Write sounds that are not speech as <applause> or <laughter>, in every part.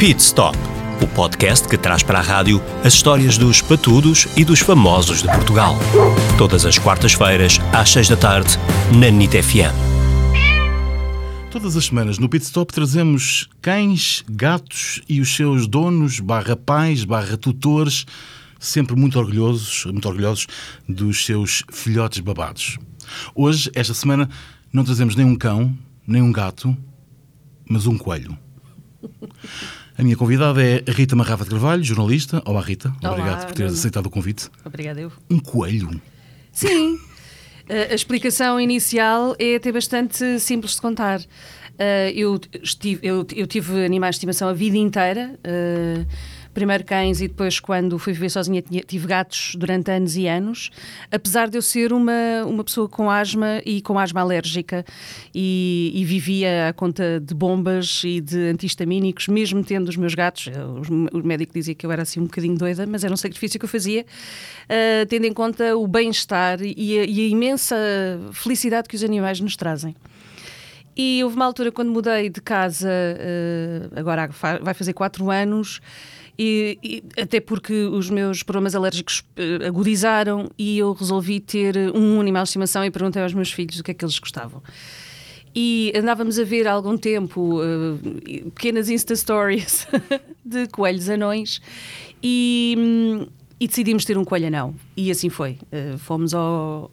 Pit Stop, o podcast que traz para a rádio as histórias dos patudos e dos famosos de Portugal. Todas as quartas-feiras, às seis da tarde, na NIT FM. Todas as semanas no Pit Stop trazemos cães, gatos e os seus donos, barra pais, barra tutores, sempre muito orgulhosos, muito orgulhosos dos seus filhotes babados. Hoje, esta semana, não trazemos nem um cão, nem um gato, mas um coelho. A minha convidada é a Rita Marrafa de Carvalho, jornalista. Olá, Rita. Olá, Obrigado por teres aceitado o convite. Obrigada, eu. Um coelho? Sim. A- a explicação inicial é até bastante simples de contar. Ah, eu, eu, eu tive animais de estimação a vida inteira. Primeiro cães e depois, quando fui viver sozinha, tinha- tive gatos durante anos e anos. Apesar de eu ser uma, uma pessoa com asma e com asma alérgica e, e vivia à conta de bombas e de antihistamínicos, mesmo tendo os meus gatos. eh, os- O médico dizia que eu era assim um bocadinho doida, mas era um sacrifício que eu fazia, ah, tendo em conta o bem-estar e e a imensa felicidade que os animais nos trazem. E houve uma altura quando mudei de casa, eh, agora vai fazer quatro anos, e, e até porque os meus problemas alérgicos eh, agudizaram e eu resolvi ter um animal de estimação e perguntei aos meus filhos o que é que eles gostavam. E andávamos a ver há algum tempo eh, pequenas Insta Stories <laughs> de coelhos anões e, hum, e decidimos ter um coelho anão. E assim foi. Eh, fomos ao,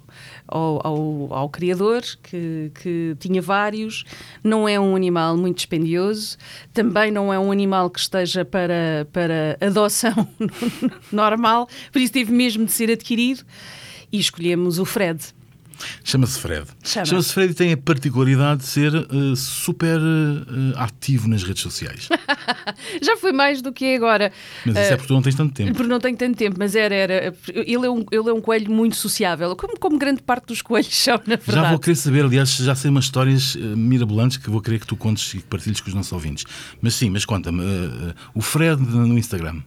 ao, ao, ao criador, que, que tinha vários. Não é um animal muito dispendioso, também não é um animal que esteja para, para adoção <laughs> normal, por isso teve mesmo de ser adquirido. E escolhemos o Fred. Chama-se Fred. Chama. Chama-se Fred e tem a particularidade de ser eh, super eh, ativo nas redes sociais. <laughs> Já foi mais do que é agora. Mas isso Eh, é porque tu não tens tanto tempo. Porque não tenho tanto tempo, mas era. era ele, é um, ele é um coelho muito sociável, como, como grande parte dos coelhos são, na verdade. Já vou querer saber, aliás, já sei umas histórias eh, mirabolantes que vou querer que tu contes e que partilhes com os nossos ouvintes. Mas sim, mas conta-me, eh, eh, o Fred no Instagram.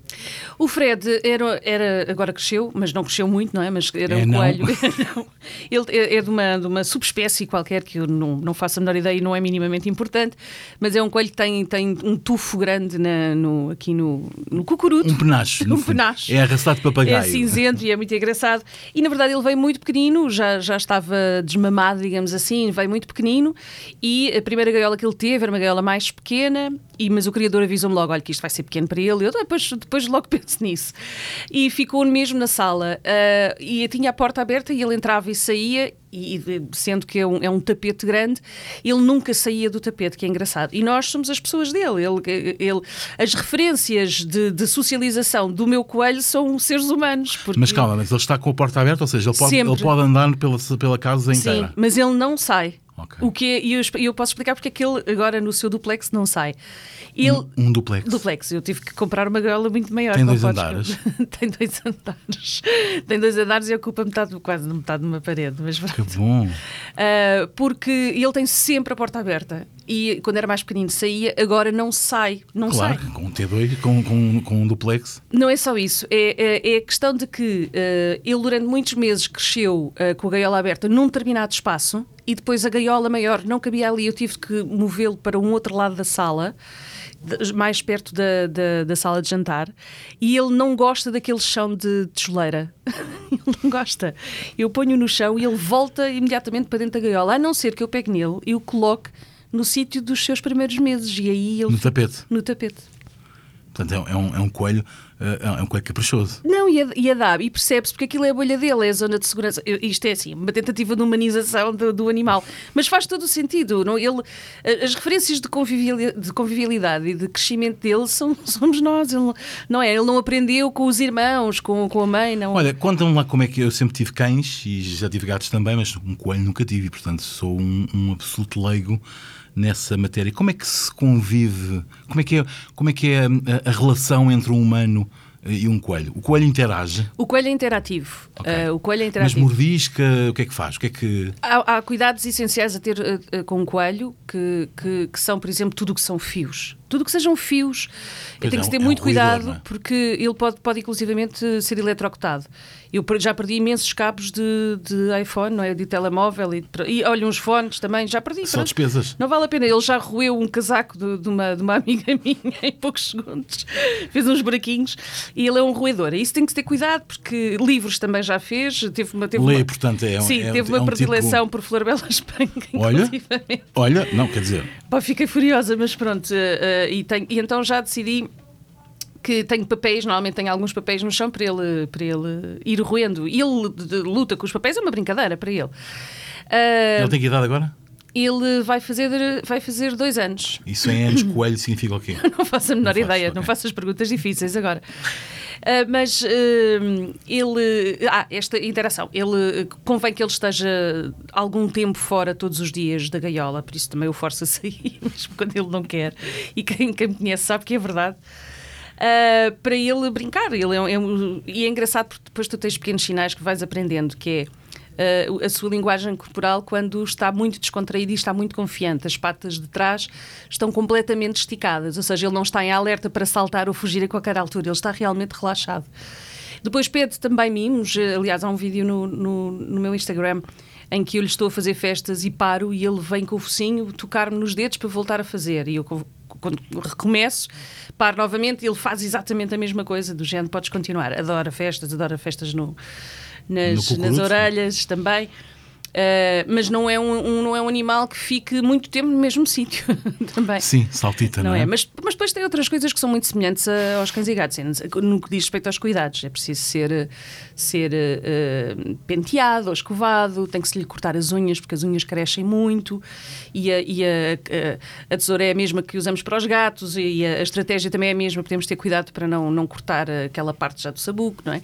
O Fred era, era. Agora cresceu, mas não cresceu muito, não é? Mas era É, um não. coelho. <laughs> <laughs> Ele é, é de, uma, de uma subespécie qualquer que eu não, não faço a menor ideia e não é minimamente importante, mas é um coelho que tem, tem um tufo grande na- no, aqui no, no cucuruto. Um penacho. <laughs> Um penacho. É arrastado de papagaio. É cinzento e é muito engraçado. E na verdade ele veio muito pequenino, já, já estava desmamado, digamos assim, veio muito pequenino. E a primeira gaiola que ele teve era uma gaiola mais pequena, e, mas o criador avisou-me logo: olha, que isto vai ser pequeno para ele. Eu depois, depois logo <laughs> penso nisso. E ficou mesmo na sala. ah, e tinha a porta aberta e ele entrava e saía. E sendo que é um, é um tapete grande, ele nunca saía do tapete, que é engraçado. E nós somos as pessoas dele. Ele, ele, as referências de, de socialização do meu coelho são seres humanos. Porque... Mas calma, mas ele está com a porta aberta, ou seja, ele pode, Sempre. ele pode andar pela, pela casa Sim, inteira. mas ele não sai. Ok. O que é- e eu, eu posso explicar porque é que ele agora no seu duplex não sai. Ele, Um duplex. Duplex, eu tive que comprar uma gaiola muito maior. Tem dois andares? <laughs> Tem dois andares. Tem dois andares e ocupa metade, quase metade de uma parede. Mas Que bom. Ah, porque ele tem sempre a porta aberta. E quando era mais pequenino saía, agora não sai. Não Claro, sai. com um T2, com, com, com um duplex. Não é só isso, é, é, é a questão de que eh, ele durante muitos meses cresceu eh, com a gaiola aberta num determinado espaço e depois a gaiola maior não cabia ali, eu tive que movê-lo para um outro lado da sala, mais perto da, da, da sala de jantar, e ele não gosta daquele chão de tijoleira. <laughs> ele não gosta. Eu ponho no chão e ele volta imediatamente para dentro da gaiola, a não ser que eu pegue nele e o coloque no sítio dos seus primeiros meses, e aí ele No tapete. no tapete. Portanto, é, um- é um, é coelho, eh, é um coelho caprichoso. Não, e, a- e adapta, e percebe-se, porque aquilo é a bolha dele, é a zona de segurança. Isto é assim, uma tentativa de humanização do, do animal. Mas faz todo o sentido. Não? Ele, a- as referências de, conviviali- de convivialidade e de crescimento dele são, <laughs> somos nós. Ele, não é? Ele não aprendeu com os irmãos, com, com a mãe, não. Olha, conta-me lá como é que eu sempre tive cães e já tive gatos também, mas um coelho nunca tive, e, portanto sou um, um absoluto leigo nessa matéria. Como é que se convive? Como é que é, como é, que é a, a relação entre um humano eh, e um coelho? O coelho interage, O coelho é interativo. Ok. Ah, o coelho é mas interativo. mordisca, o que é que faz? O que é que. Há, há cuidados essenciais a ter eh, com o coelho, que, que, que são, por exemplo, tudo o que são fios. Tudo que sejam fios, Pois tem é, que se ter é um muito ruidor, cuidado é? porque ele pode, pode inclusivamente ser eletrocutado. Eu já perdi imensos cabos de, de iPhone, não é? de telemóvel e, e olha, uns fones também, já perdi. Pronto. despesas. Não vale a pena. Ele já roeu um casaco de, de uma, de uma <laughs> amiga minha em poucos segundos. Fez uns buraquinhos e ele é um roedor. Isso tem que se ter cuidado, porque livros também já fez. Teve uma, teve Lê, uma, portanto, é um- Sim, é teve é uma um predileção tipo- por Florabela Espanca, <laughs> Olha. inclusivamente. Olha, não, quer dizer, Pá, fiquei furiosa, mas pronto. eh, e, tenho- e então já decidi que tenho papéis, normalmente tenho alguns papéis no chão para ele, para ele ir roendo. E ele luta com os papéis, é uma brincadeira para ele. Eh, ele tem que idade agora? Ele vai fazer, vai fazer dois anos. Isso em anos coelho significa o quê? <laughs> Não faço a menor Não ideia, ok. não faço as perguntas difíceis agora. Ah, mas ah, ele. Ah, esta interação. Ele convém que ele esteja algum tempo fora todos os dias da gaiola, por isso também o forço a <laughs> sair, mesmo quando ele não quer. E quem, quem me conhece sabe que é verdade. Ah, para ele brincar. Ele é, é e é engraçado porque depois tu tens pequenos sinais que vais aprendendo, que é a sua linguagem corporal quando está muito descontraído e está muito confiante. As patas de trás estão completamente esticadas, ou seja, ele não está em alerta para saltar ou fugir a qualquer altura, ele está realmente relaxado. Depois pede também mimos, eh, aliás, há um vídeo no, no, no meu Instagram em que eu lhe estou a fazer festas e paro e ele vem com o focinho tocar-me nos dedos para voltar a fazer. E eu, quando recomeço, paro novamente e ele faz exatamente a mesma coisa, do género, podes continuar. Adora festas, adora festas no, nas, nas orelhas também. Uh, mas não é um, um- não é um animal que fique muito tempo no mesmo sítio <laughs> também. Sim, saltita, não, Não é? Mas, mas depois tem outras coisas que são muito semelhantes a- aos cães e gatos. No que diz respeito aos cuidados, é preciso ser, ser eh, penteado ou escovado, tem que se lhe cortar as unhas, porque as unhas crescem muito. E a, e a, a- tesoura é a mesma que usamos para os gatos, e a, estratégia também é a mesma, podemos ter cuidado para não, não cortar aquela parte já do sabuco, não é?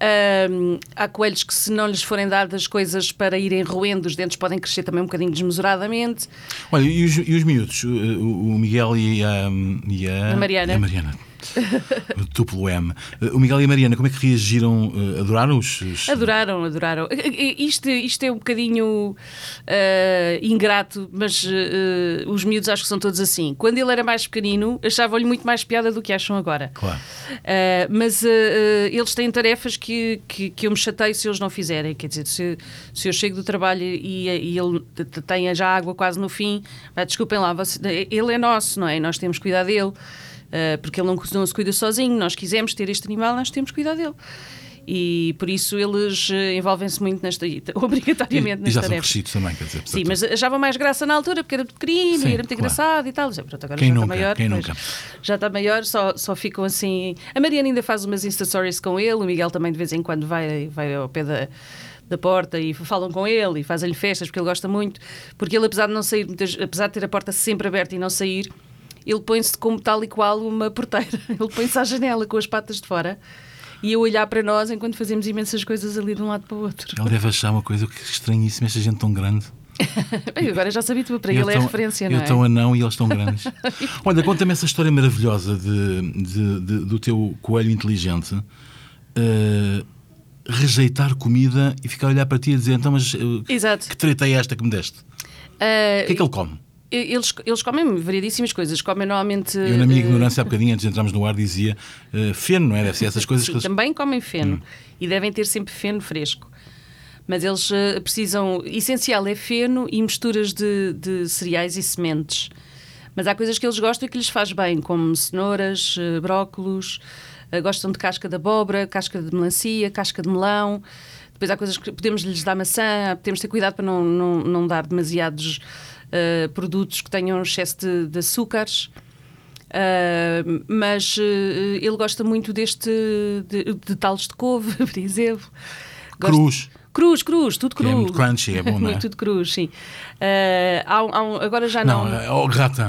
Ahm, há coelhos que, se não lhes forem dadas coisas para irem roendo, os dentes podem crescer também um bocadinho desmesuradamente. Olha, e os, e os miúdos? O, o Miguel e a, e a, A Mariana. e a Mariana. O <laughs> duplo M. O Miguel e a Mariana, como é que reagiram? Eh, Adoraram os. os- Adoraram, adoraram. Isto, isto é um bocadinho ah, ingrato, mas ah, os miúdos acho que são todos assim. Quando ele era mais pequenino, achavam-lhe muito mais piada do que acham agora. Claro. Ah, mas eles têm tarefas que, que, que eu me chateio se eles não fizerem. Quer dizer, se, se eu chego do trabalho e, e ele tem já água quase no fim, ah, desculpem lá, você- ele é nosso, não é? Nós temos que cuidar dele, ah, porque ele não, não se cuida sozinho. Nós quisemos ter este animal, nós temos que cuidar dele. E por isso eles eh, envolvem-se muito nesta, <laughs> obrigatoriamente E nas já são crescidos também, quer dizer. Sim, portanto, mas achavam mais graça na altura porque era pequenino Sim, e era muito claro. engraçado e tal. Dizia, Pronto, agora Quem já nunca? está maior. Quem nunca? Já está maior, só, só ficam assim. A Mariana ainda faz umas Insta Stories com ele, o Miguel também de vez em quando vai, vai ao pé da, da porta e falam com ele e fazem-lhe festas porque ele gosta muito. Porque ele, apesar de não sair, apesar de ter a porta sempre aberta e não sair, ele põe-se como tal e qual uma porteira. <laughs> Ele põe-se à janela com as patas de fora. E a olhar para nós enquanto fazemos imensas coisas ali de um lado para o outro. Ele deve achar uma coisa que estranhíssima, esta gente tão grande. <laughs> Bem, agora já sabia tudo, para Eu ele é tão- referência, eu não é? tão anão e eles tão grandes. <laughs> Olha, conta-me essa história maravilhosa de, de- de- do teu coelho inteligente. eh, rejeitar comida e ficar a olhar para ti e dizer então, mas eh, que treta é esta que me deste? Ah, O que é que ele come? Eles, eles comem variedíssimas coisas. Comem normalmente. Eu, na minha ignorância, há bocadinho, antes de entrarmos no ar, dizia eh, feno, não é? Deve ser essas <laughs> coisas Sim, que eles. também comem feno Hum. e devem ter sempre feno fresco. Mas eles eh, precisam. Essencial é feno e misturas de, de cereais e sementes. Mas há coisas que eles gostam e que lhes faz bem, como cenouras, eh, brócolos, gostam de casca de abóbora, casca de melancia, casca de melão. Depois há coisas que podemos lhes dar maçã, temos de ter cuidado para não, não, não dar demasiados eh, produtos que tenham excesso de, de açúcares. Uh, mas uh, ele gosta muito deste de, de talos de couve, <laughs> por exemplo. Gosta- Cruz. Cruz, cruz, tudo Que cru. é muito crunchy, é bom, <laughs> não é? tudo cruz, sim. Uh, há um- há um- agora já não. Não, é o gratin.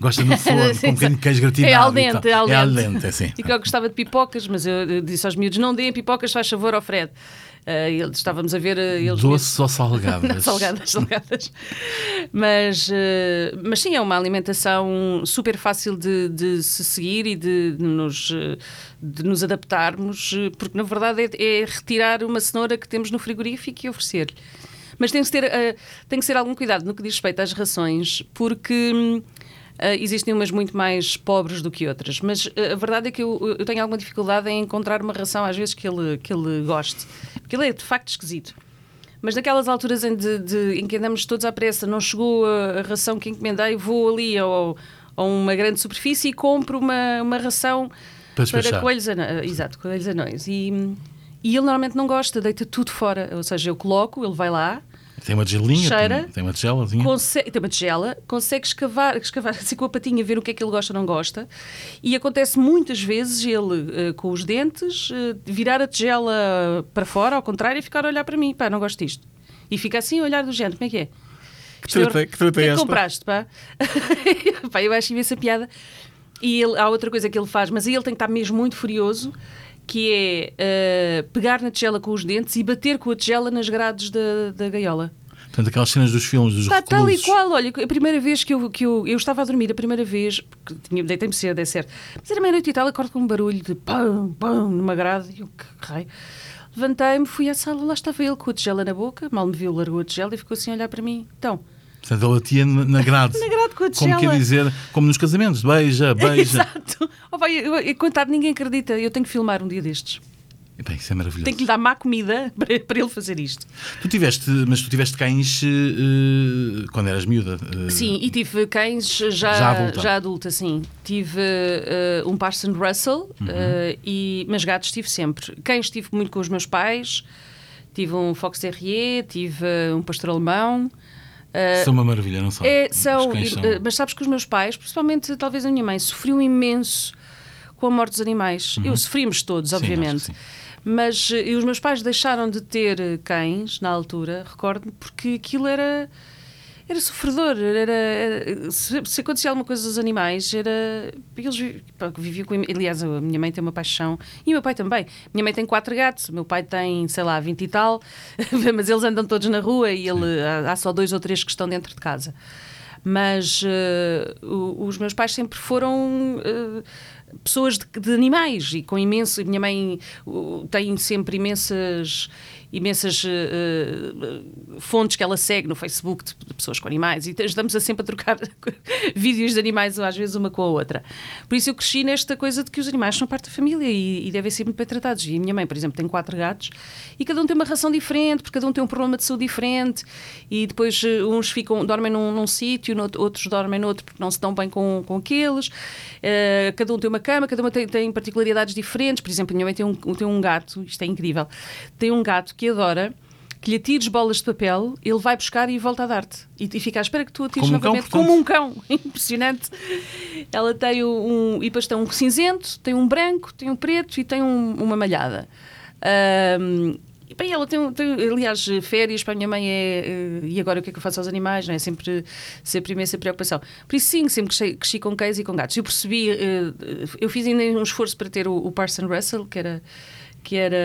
Gosta no <laughs> forno, com um bocadinho de queijo gratinado. É al dente, é al É al dente. dente, é assim. E que eu gostava de pipocas, mas eu disse aos miúdos: não deem pipocas, faz favor ao Fred. Uh, estávamos a ver. uh, eles Doces ou salgadas? <laughs> não, salgadas, salgadas. Mas, eh, mas sim, é uma alimentação super fácil de, de se seguir e de, nos, eh, de nos adaptarmos, eh, porque na verdade é, é retirar uma cenoura que temos no frigorífico e oferecer-lhe. Mas tem que, ter, eh, tem que ser algum cuidado no que diz respeito às rações, porque Uh, existem umas muito mais pobres do que outras, mas uh, a verdade é que eu, eu, tenho alguma dificuldade em encontrar uma ração às vezes que ele, que ele goste, porque ele é de facto esquisito. Mas naquelas alturas em, de, de, em que andamos todos à pressa, não chegou a, a ração que encomendei, vou ali ao, a uma grande superfície e compro uma, uma ração para, para coelhos anões. Exato, coelhos anões. E, e ele normalmente não gosta, deita tudo fora. Ou seja, eu coloco, ele vai lá, tem uma tigelinha, cheira, tem, tem uma tigelazinha. Consegue, tem uma tigela, consegue escavar, escavar <laughs> assim com a patinha, ver o que é que ele gosta ou não gosta. E acontece muitas vezes ele, uh, com os dentes, uh, virar a tigela para fora, ao contrário, e ficar a olhar para mim. Pá, não gosto disto. E fica assim a olhar do género, como é que é? Que truta, que truta é esta? compraste, pá? <laughs> pá, eu acho imensa piada. E ele, há outra coisa que ele faz, mas aí ele tem que estar mesmo muito furioso, que é uh, pegar na tigela com os dentes e bater com a tigela nas grades da, da gaiola. Portanto, aquelas cenas dos filmes dos Está reclusos. tal e qual, olha, a primeira vez que eu, que eu, eu estava a dormir, a primeira vez, porque deitei-me cedo, é certo, mas era meia-noite e tal, acordo com um barulho de pão, pão, numa grade, e eu, que raio. Levantei-me, fui à sala, lá estava ele com a tigela na boca, mal me viu, largou a tigela e ficou assim a olhar para mim. Então, Portanto, ele na grade. <laughs> na grade com a tigela. Como quer dizer, como nos casamentos, beija, beija. Exato. Oh, vai, eu, eu, contado, ninguém acredita. Eu tenho que filmar um dia destes. Bem, isso é maravilhoso. Tenho que lhe dar má comida <laughs> para, para ele fazer isto. Tu tiveste, mas tu tiveste cães uh, quando eras miúda? Uh, sim, e tive cães já, já adulta. Já adulta sim. Tive uh, um Parson Russell, uhum. e, mas gatos tive sempre. Cães tive muito com os meus pais. Tive um Fox Terrier, tive um pastor alemão. Uh, são uma maravilha, não são? É, são, são, Mas sabes que os meus pais, principalmente talvez a minha mãe, sofriam imenso com a morte dos animais. Uhum. Eu sofrimos todos, obviamente. Sim, mas eh, e os meus pais deixaram de ter cães na altura, recordo-me, porque aquilo era era sofredor, era, era se, se, acontecia alguma coisa aos animais, era. Eles viviam com. Aliás, a minha mãe tem uma paixão, e o meu pai também. Minha mãe tem quatro gatos, o meu pai tem, sei lá, vinte e tal, <laughs> mas eles andam todos na rua e ele, há, há, só dois ou três que estão dentro de casa. Mas uh, os meus pais sempre foram. Uh, pessoas de, de, animais e com imenso. Minha mãe tem sempre imensas imensas uh, fontes que ela segue no Facebook de, de, pessoas com animais e ajudamos a sempre a trocar <laughs> vídeos de animais, às vezes uma com a outra. Por isso eu cresci nesta coisa de que os animais são parte da família e, e devem ser muito bem tratados. E a minha mãe, por exemplo, tem quatro gatos e cada um tem uma ração diferente, porque cada um tem um problema de saúde diferente e depois uh, uns ficam, dormem num, num sítio, outros dormem noutro porque não se dão bem com, com aqueles. Uh, cada um tem uma cama, cada um tem, tem particularidades diferentes. Por exemplo, a minha mãe tem um, tem um gato, isto é incrível, tem um gato que adora que lhe atires bolas de papel, ele vai buscar e volta a dar-te. E, e fica à espera que tu atires como novamente, um cão, como um cão. <laughs> Impressionante. Ela tem um. E depois tem um cinzento, tem um branco, tem um preto e tem um, uma malhada. Um, bem, ela tem, tem, aliás, férias para a minha mãe é. Eh, e agora o que é que eu faço aos animais? Não é? Sempre, sempre imensa preocupação. Por isso, sim, sempre cresci, cresci com cães e com gatos. Eu percebi, eh, eu fiz ainda um esforço para ter o, o Parson Russell, que era que era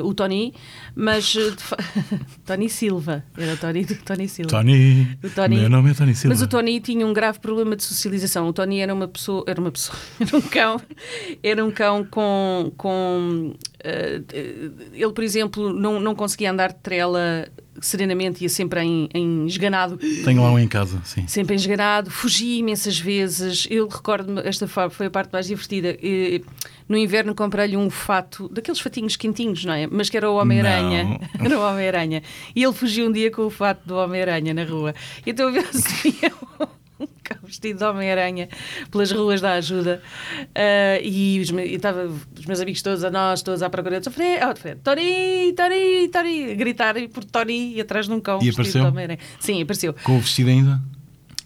uh, o Tony, mas uh, <laughs> Tony Silva, era o Tony, Tony Silva. Tony, o Tony, meu nome é Tony Silva. Mas o Tony tinha um grave problema de socialização. O Tony era uma pessoa, era uma pessoa, <laughs> era um cão, era um cão com, com uh, ele, por exemplo, não, não conseguia andar de trela serenamente, ia sempre em, em esganado. Tenho lá um em casa, sim. Sempre em esganado, fugia imensas vezes. Eu recordo-me, esta foi a parte mais divertida. No inverno comprei-lhe um fato, daqueles fatinhos quentinhos, não é? Mas que era o Homem-Aranha. <laughs> Era o Homem-Aranha. E ele fugiu um dia com o fato do Homem-Aranha na rua. Então eu assim, <laughs> vestido de Homem-Aranha pelas ruas da ajuda. Uh, e os, estava os meus amigos todos a nós, todos à procura. Eu falei, oh, Tori, Tori, Tori, gritar por Tori e atrás de um cão e apareceu? de Homem-Aranha. Sim, apareceu. Com o vestido ainda?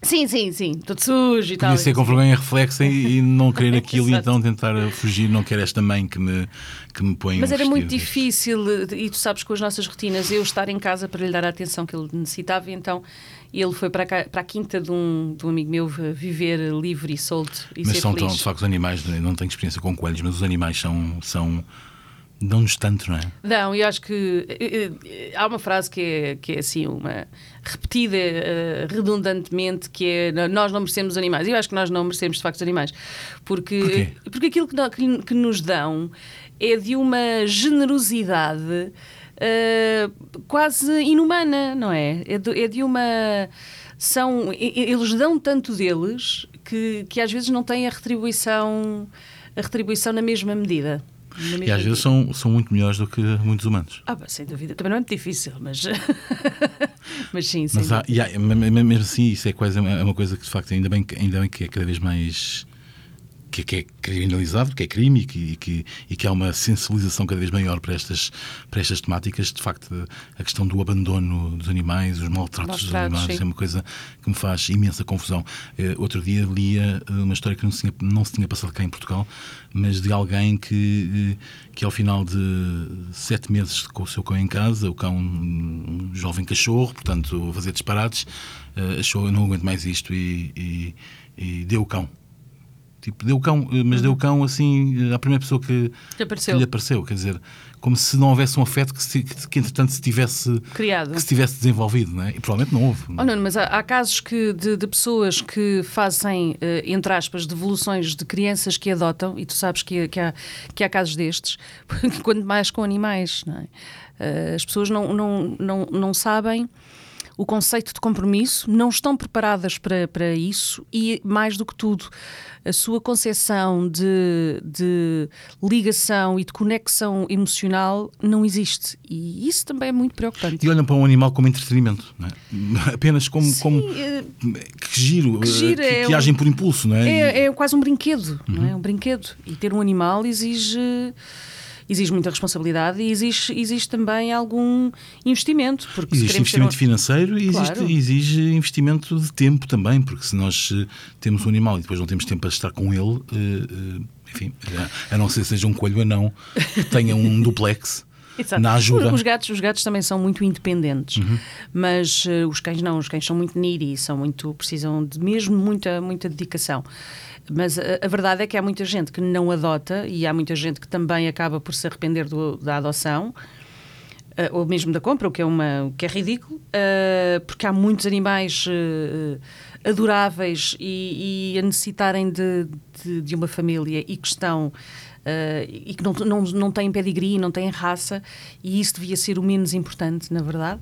Sim, sim, sim, todo sujo e tal. Podia ser com vergonha reflexa e, e não querer <laughs> aquilo e então tentar fugir, não quero esta mãe que me, que me põe Mas um era muito difícil, e tu sabes com as nossas rotinas, eu estar em casa para lhe dar a atenção que ele necessitava, e então ele foi para, cá, para a quinta de um, de um amigo meu viver livre e solto e Mas são tão, de facto, os animais, não tenho experiência com coelhos, mas os animais são, são Dão-nos tanto, não é? Não, eu acho que eh, eh, há uma frase que é, que é assim, uma repetida uh, redundantemente, que é nós não merecemos animais. Eu acho que nós não merecemos de facto os animais. Porque, porque aquilo que, que, que, nos dão é de uma generosidade uh, quase inumana, não é? É de, é de uma. São, eles dão tanto deles que, que às vezes não têm a retribuição, a retribuição na mesma medida. E às vezes são, são muito melhores do que muitos humanos. Ah, sem dúvida. Também não é muito difícil, mas. <laughs> mas sim, sim. Mas há, há- me- me- mesmo assim, isso é, quase, é uma coisa que de facto ainda bem, que- ainda bem que é cada vez mais. Que, que é criminalizado, que é crime e que, e, que, e que há uma sensibilização cada vez maior para estas, para estas temáticas. De facto, a questão do abandono dos animais, os maltratos dos animais, sim. é uma coisa que me faz imensa confusão. Eh, outro dia lia uma história que não se, tinha, não se tinha passado cá em Portugal, mas de alguém que, eh, que ao final de sete meses com o seu cão em casa, o cão, um jovem cachorro, portanto, a fazer disparates, eh, achou eu não aguento mais isto e, e- e deu o cão. Tipo, deu cão, eh, mas deu o cão assim, eh, à primeira pessoa que, Que apareceu. que lhe apareceu. Quer dizer, como se não houvesse um afeto que, se, que, que entretanto se tivesse, Criado. que se tivesse desenvolvido, não é? E provavelmente não houve. Oh, Nuno, mas há, há casos que, de, de pessoas que fazem, eh, entre aspas, devoluções de crianças que adotam, e tu sabes que, que há, que há casos destes, <laughs> quanto mais com animais, não é? As pessoas não, não, não, não sabem o conceito de compromisso, não estão preparadas para, para isso e, mais do que tudo, a sua concepção de, de ligação e de conexão emocional não existe. E isso também é muito preocupante. E olham para um animal como entretenimento, não é? <laughs> apenas como, como eh, que giro, Que eh, giro, que, é que um- agem por impulso, não é? É, é quase um brinquedo, não é? Um brinquedo. E ter um animal exige, exige muita responsabilidade e exige, exige também algum investimento. Porque Existe investimento um- financeiro e existe, Claro. exige investimento de tempo também, porque se nós eh, temos um animal e depois não temos tempo para estar com ele, eh, eh, enfim, a- a não ser que seja um coelho anão que tenha um <laughs> duplex <laughs> Exato. na ajuda. Uhum. Os gatos, os gatos também são muito independentes, mas eh, os cães não, os cães são muito needy, são muito, precisam de mesmo muita, muita dedicação. Mas a, a verdade é que há muita gente que não adota e há muita gente que também acaba por se arrepender do- da adoção. eh, ou mesmo da compra, o que é, uma, o que é ridículo, eh, porque há muitos animais eh, adoráveis e, e a necessitarem de, de, de uma família e que estão eh, e que não, não, não têm pedigree, não têm raça, e isso devia ser o menos importante, na verdade.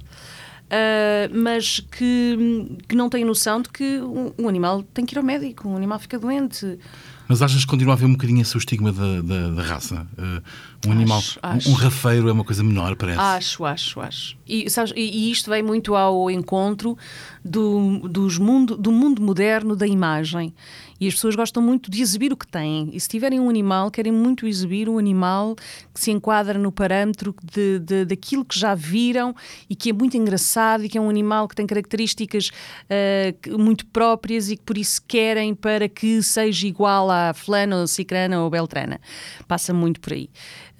Eh, mas que, que não têm noção de que um, um animal tem que ir ao médico, um animal fica doente. Mas achas que continua a haver um bocadinho esse estigma da, da, da raça? Eh, um animal, acho. Um, rafeiro é uma coisa menor, parece. Acho, acho, acho. E, sabes, e, isto vem muito ao encontro do, dos mundo, do mundo moderno da imagem. E as pessoas gostam muito de exibir o que têm. E se tiverem um animal, querem muito exibir um animal que se enquadra no parâmetro de, de- daquilo que já viram e que é muito engraçado e que é um animal que tem características que- muito próprias e que por isso querem para que seja igual à fulana ou cicrana ou beltrana. Passa muito por aí.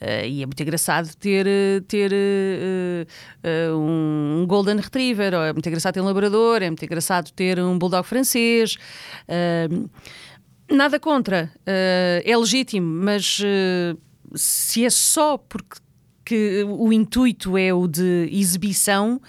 Uh, e é muito engraçado ter, uh, ter uh, uh, um Golden Retriever, é muito engraçado ter um Labrador, é muito engraçado ter um Bulldog francês. Nada contra, é legítimo, mas se é só porque que o intuito é o de exibição,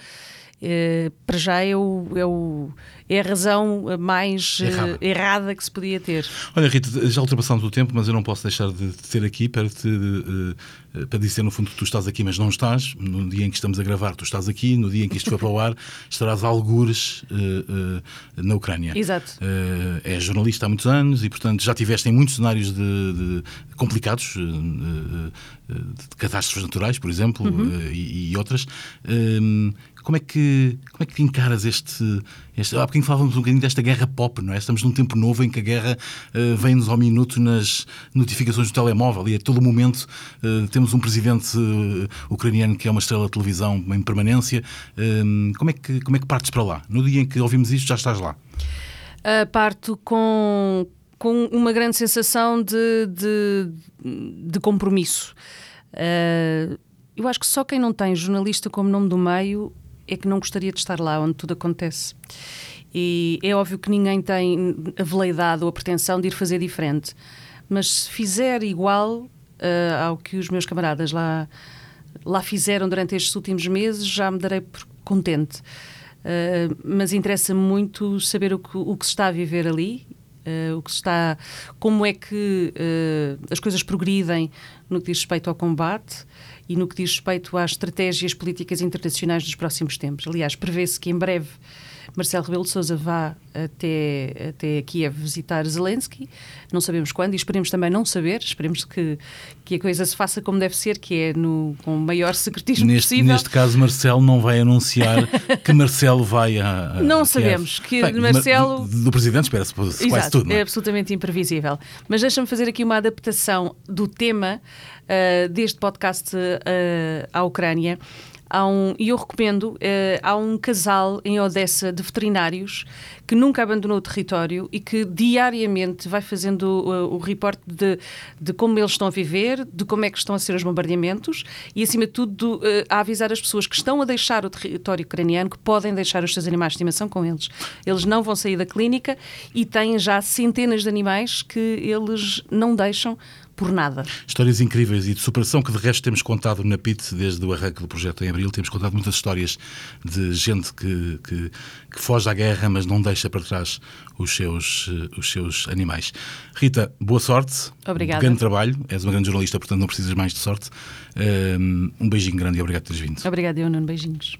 para já é, o, é, o- é a razão mais uh, Errada. errada que se podia ter. Olha, Rita, já ultrapassamos o tempo, mas eu não posso deixar de te ter aqui para te eh, eh, para dizer no fundo que tu estás aqui, mas não estás. No dia em que estamos a gravar, tu estás aqui. No dia em que isto for para o ar, <laughs> estarás a algures eh, eh, na Ucrânia. Exato. Eh, é jornalista há muitos anos e, portanto, já tiveste em muitos cenários de, de- complicados, eh, eh, eh, de catástrofes naturais, por exemplo, eh, e, e outras. Hum, como é que como é que encaras este, este há bocadinho falávamos um bocadinho desta guerra pop, não é? Estamos num tempo novo em que a guerra eh, vem-nos ao minuto nas notificações do telemóvel e a todo momento eh, temos um presidente eh, ucraniano que é uma estrela de televisão em permanência. Hum, como é que como é que partes para lá? No dia em que ouvimos isto já estás lá. Uh, parto com, com uma grande sensação de, de, de compromisso. Uh, eu acho que só quem não tem jornalista como nome do meio é que não gostaria de estar lá onde tudo acontece. E é óbvio que ninguém tem a veleidade ou a pretensão de ir fazer diferente. Mas se fizer igual uh, ao que os meus camaradas lá, lá fizeram durante estes últimos meses, já me darei contente. Uh, mas interessa-me muito saber o que, o que se está a viver ali, o que está, como é que uh, as coisas progridem no que diz respeito ao combate e no que diz respeito às estratégias políticas internacionais dos próximos tempos. Aliás, prevê-se que em breve Marcelo Rebelo de Sousa vá até, até Kiev visitar Zelensky. Não sabemos quando e esperemos também não saber. Esperemos que, que a coisa se faça como deve ser, que é no, com o maior secretismo neste, possível. Neste caso, Marcelo não vai anunciar que Marcelo vai a. a não a sabemos. Kiev. Que Bem, Marcelo. Do, do presidente espera-se quase Exato, tudo. É? é absolutamente imprevisível. Mas deixa-me fazer aqui uma adaptação do tema uh, deste podcast uh, à Ucrânia. Um, e eu recomendo, uh, há um casal em Odessa de veterinários que nunca abandonou o território e que diariamente vai fazendo uh, o reporte de, de, como eles estão a viver, de como é que estão a ser os bombardeamentos e, acima de tudo, uh, a avisar as pessoas que estão a deixar o território ucraniano que podem deixar os seus animais de estimação com eles. Eles não vão sair da clínica e têm já centenas de animais que eles não deixam por nada. Histórias incríveis e de superação que de resto temos contado na PIT desde o arranque do projeto em abril. Temos contado muitas histórias de gente que, que, que foge à guerra, mas não deixa para trás os seus, os seus animais. Rita, boa sorte. Obrigada. Grande trabalho. És uma grande jornalista, portanto não precisas mais de sorte. Um beijinho grande e obrigado por teres vindo. Obrigada, eu, Nuno. Beijinhos.